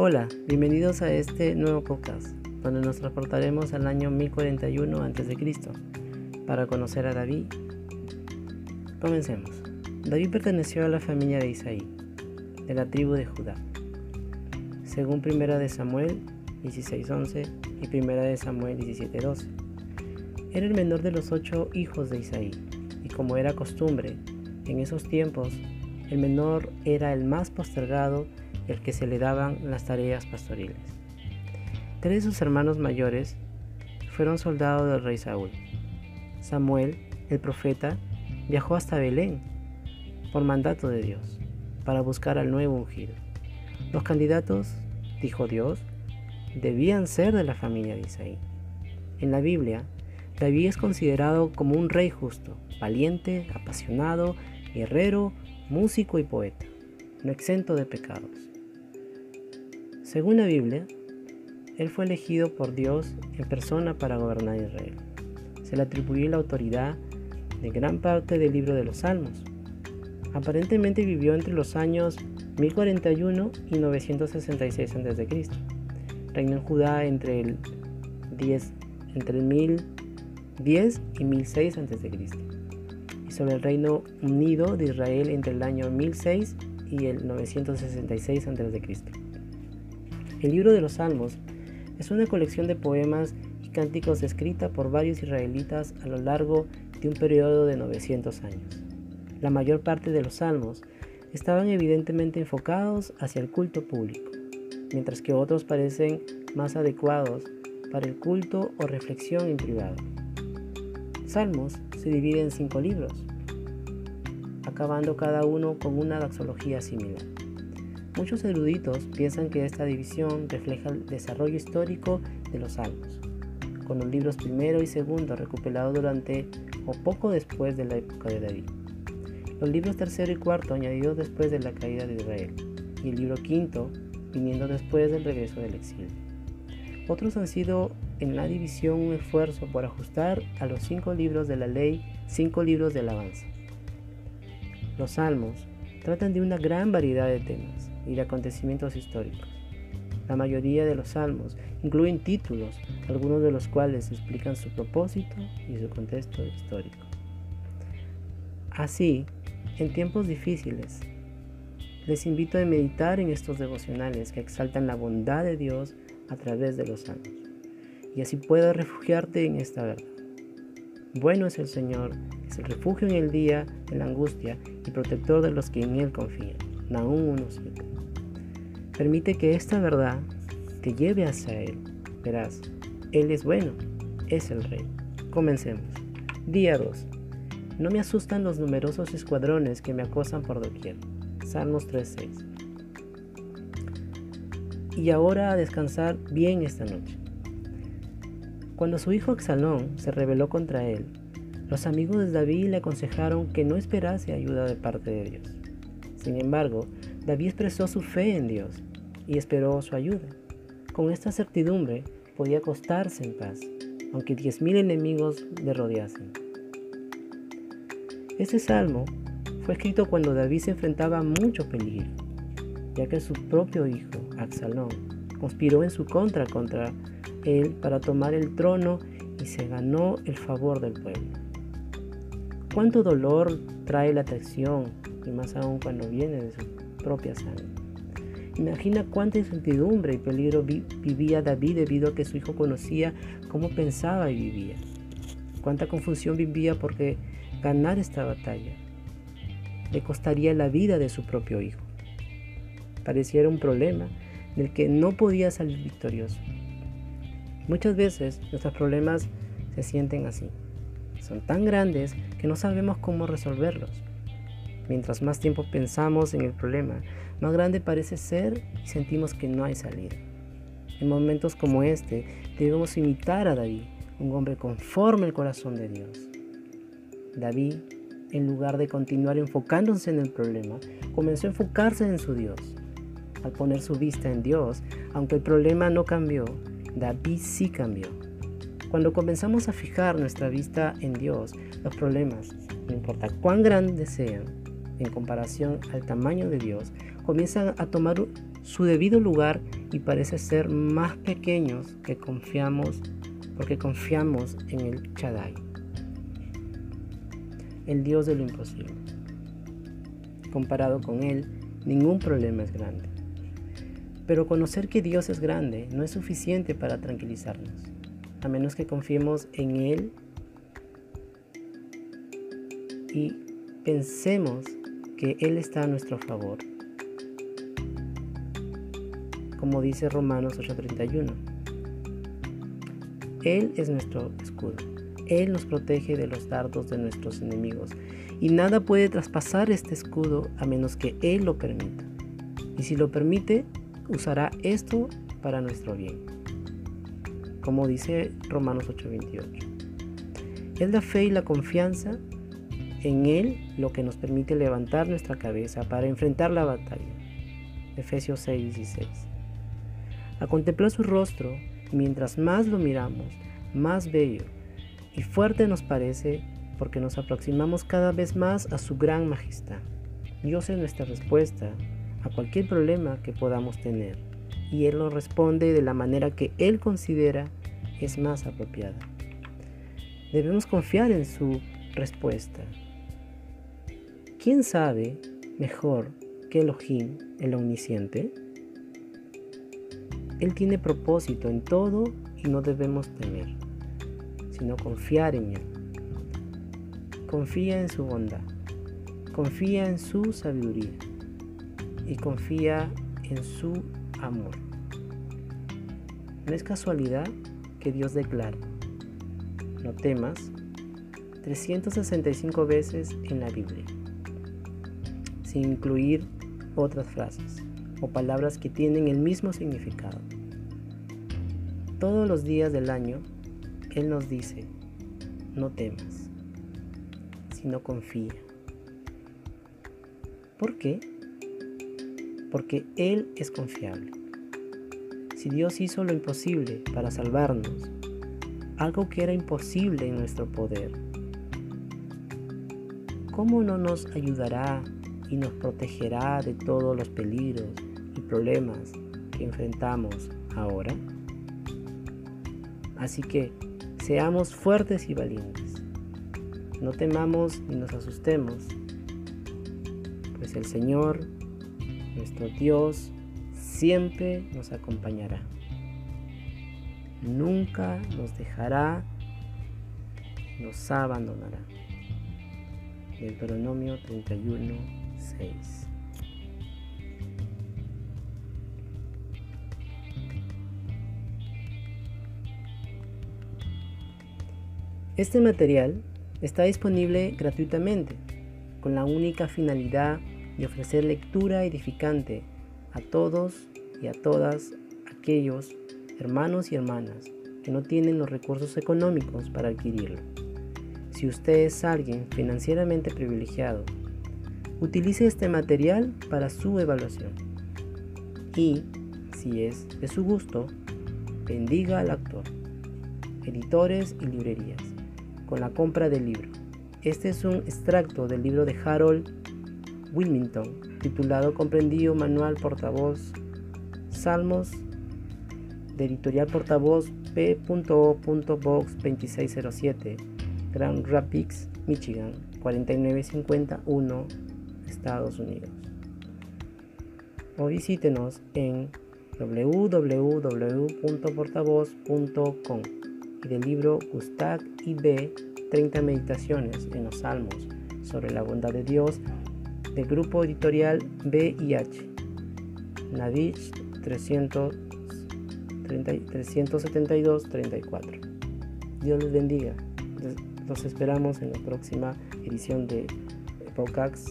Hola, bienvenidos a este nuevo podcast, donde nos transportaremos al año 1041 a.C. para conocer a David. Comencemos. David perteneció a la familia de Isaí, de la tribu de Judá. Según Primera de Samuel 16:11 y Primera de Samuel 17:12. Era el menor de los ocho hijos de Isaí, y como era costumbre, en esos tiempos, el menor era el más postergado, el que se le daban las tareas pastoriles. Tres de sus hermanos mayores fueron soldados del rey Saúl. Samuel, el profeta, viajó hasta Belén por mandato de Dios para buscar al nuevo ungido. Los candidatos, dijo Dios, debían ser de la familia de Isaí. En la Biblia, David es considerado como un rey justo, valiente, apasionado, guerrero, músico y poeta, no exento de pecados. Según la Biblia, él fue elegido por Dios en persona para gobernar Israel. Se le atribuyó la autoridad de gran parte del libro de los Salmos. Aparentemente vivió entre los años 1041 y 966 a.C. Reinó en Judá entre el 10 entre el 1010 y 1006 a.C. y sobre el Reino Unido de Israel entre el año 1006 y el 966 a.C. El libro de los Salmos es una colección de poemas y cánticos escrita por varios israelitas a lo largo de un periodo de 900 años. La mayor parte de los salmos estaban evidentemente enfocados hacia el culto público, mientras que otros parecen más adecuados para el culto o reflexión en privado. Salmos se divide en cinco libros, acabando cada uno con una doxología similar. Muchos eruditos piensan que esta división refleja el desarrollo histórico de los salmos, con los libros primero y segundo recopilados durante o poco después de la época de David. Los libros tercero y cuarto añadidos después de la caída de Israel, y el libro quinto viniendo después del regreso del exilio. Otros han sido en la división un esfuerzo por ajustar a los cinco libros de la ley cinco libros de alabanza. Los salmos tratan de una gran variedad de temas y de acontecimientos históricos. La mayoría de los salmos incluyen títulos, algunos de los cuales explican su propósito y su contexto histórico. Así, en tiempos difíciles, les invito a meditar en estos devocionales que exaltan la bondad de Dios a través de los años, y así puedas refugiarte en esta verdad. Bueno es el Señor, es el refugio en el día, en la angustia y protector de los que en Él confían. Nahum 1.7. Permite que esta verdad te lleve hacia Él. Verás, Él es bueno, es el Rey. Comencemos. Día 2. No me asustan los numerosos escuadrones que me acosan por doquier. Salmos 3.6. Y ahora a descansar bien esta noche. Cuando su hijo Absalón se rebeló contra él, los amigos de David le aconsejaron que no esperase ayuda de parte de Dios. Sin embargo, David expresó su fe en Dios y esperó su ayuda. Con esta certidumbre podía acostarse en paz, aunque diez mil enemigos le rodeasen. Este salmo fue escrito cuando David se enfrentaba a mucho peligro, ya que su propio hijo, Absalón, conspiró en su contra contra él para tomar el trono y se ganó el favor del pueblo. Cuánto dolor trae la traición, y más aún cuando viene de su propia sangre. Imagina cuánta incertidumbre y peligro vivía David debido a que su hijo conocía cómo pensaba y vivía. Cuánta confusión vivía porque ganar esta batalla le costaría la vida de su propio hijo. Pareciera un problema del que no podía salir victorioso. Muchas veces nuestros problemas se sienten así. Son tan grandes que no sabemos cómo resolverlos. Mientras más tiempo pensamos en el problema, más grande parece ser y sentimos que no hay salida. En momentos como este debemos imitar a David, un hombre conforme al corazón de Dios. David en lugar de continuar enfocándose en el problema, comenzó a enfocarse en su Dios. Al poner su vista en Dios, aunque el problema no cambió, David sí cambió. Cuando comenzamos a fijar nuestra vista en Dios, los problemas, no importa cuán grandes sean, en comparación al tamaño de Dios, comienzan a tomar su debido lugar y parece ser más pequeños que confiamos porque confiamos en el Chadai, el Dios de lo imposible. Comparado con Él, ningún problema es grande. Pero conocer que Dios es grande no es suficiente para tranquilizarnos, a menos que confiemos en Él y pensemos que Él está a nuestro favor como dice Romanos 8:31. Él es nuestro escudo. Él nos protege de los dardos de nuestros enemigos. Y nada puede traspasar este escudo a menos que Él lo permita. Y si lo permite, usará esto para nuestro bien. Como dice Romanos 8:28. Es la fe y la confianza en Él lo que nos permite levantar nuestra cabeza para enfrentar la batalla. Efesios 6:16. A contemplar su rostro, mientras más lo miramos, más bello y fuerte nos parece porque nos aproximamos cada vez más a su gran majestad. Dios es nuestra respuesta a cualquier problema que podamos tener y Él nos responde de la manera que Él considera es más apropiada. Debemos confiar en su respuesta. ¿Quién sabe mejor que Elohim, el omnisciente? Él tiene propósito en todo y no debemos temer, sino confiar en Él. Confía en su bondad, confía en su sabiduría y confía en su amor. No es casualidad que Dios declara, no temas, 365 veces en la Biblia, sin incluir otras frases o palabras que tienen el mismo significado. Todos los días del año, Él nos dice, no temas, sino confía. ¿Por qué? Porque Él es confiable. Si Dios hizo lo imposible para salvarnos, algo que era imposible en nuestro poder, ¿cómo no nos ayudará y nos protegerá de todos los peligros problemas que enfrentamos ahora. Así que seamos fuertes y valientes. No temamos ni nos asustemos, pues el Señor, nuestro Dios, siempre nos acompañará. Nunca nos dejará, nos abandonará. Deuteronomio 31, 6. Este material está disponible gratuitamente con la única finalidad de ofrecer lectura edificante a todos y a todas aquellos hermanos y hermanas que no tienen los recursos económicos para adquirirlo. Si usted es alguien financieramente privilegiado, utilice este material para su evaluación. Y, si es de su gusto, bendiga al actor, editores y librerías con la compra del libro. Este es un extracto del libro de Harold Wilmington, titulado Comprendido Manual Portavoz Salmos de Editorial Portavoz P.O.Box 2607, Grand Rapids, Michigan, 49501, Estados Unidos. O visítenos en www.portavoz.com y del libro Gustav y B 30 meditaciones en los Salmos sobre la bondad de Dios del grupo editorial B y H. Nadich 372-34. Dios les bendiga. Los esperamos en la próxima edición de podcast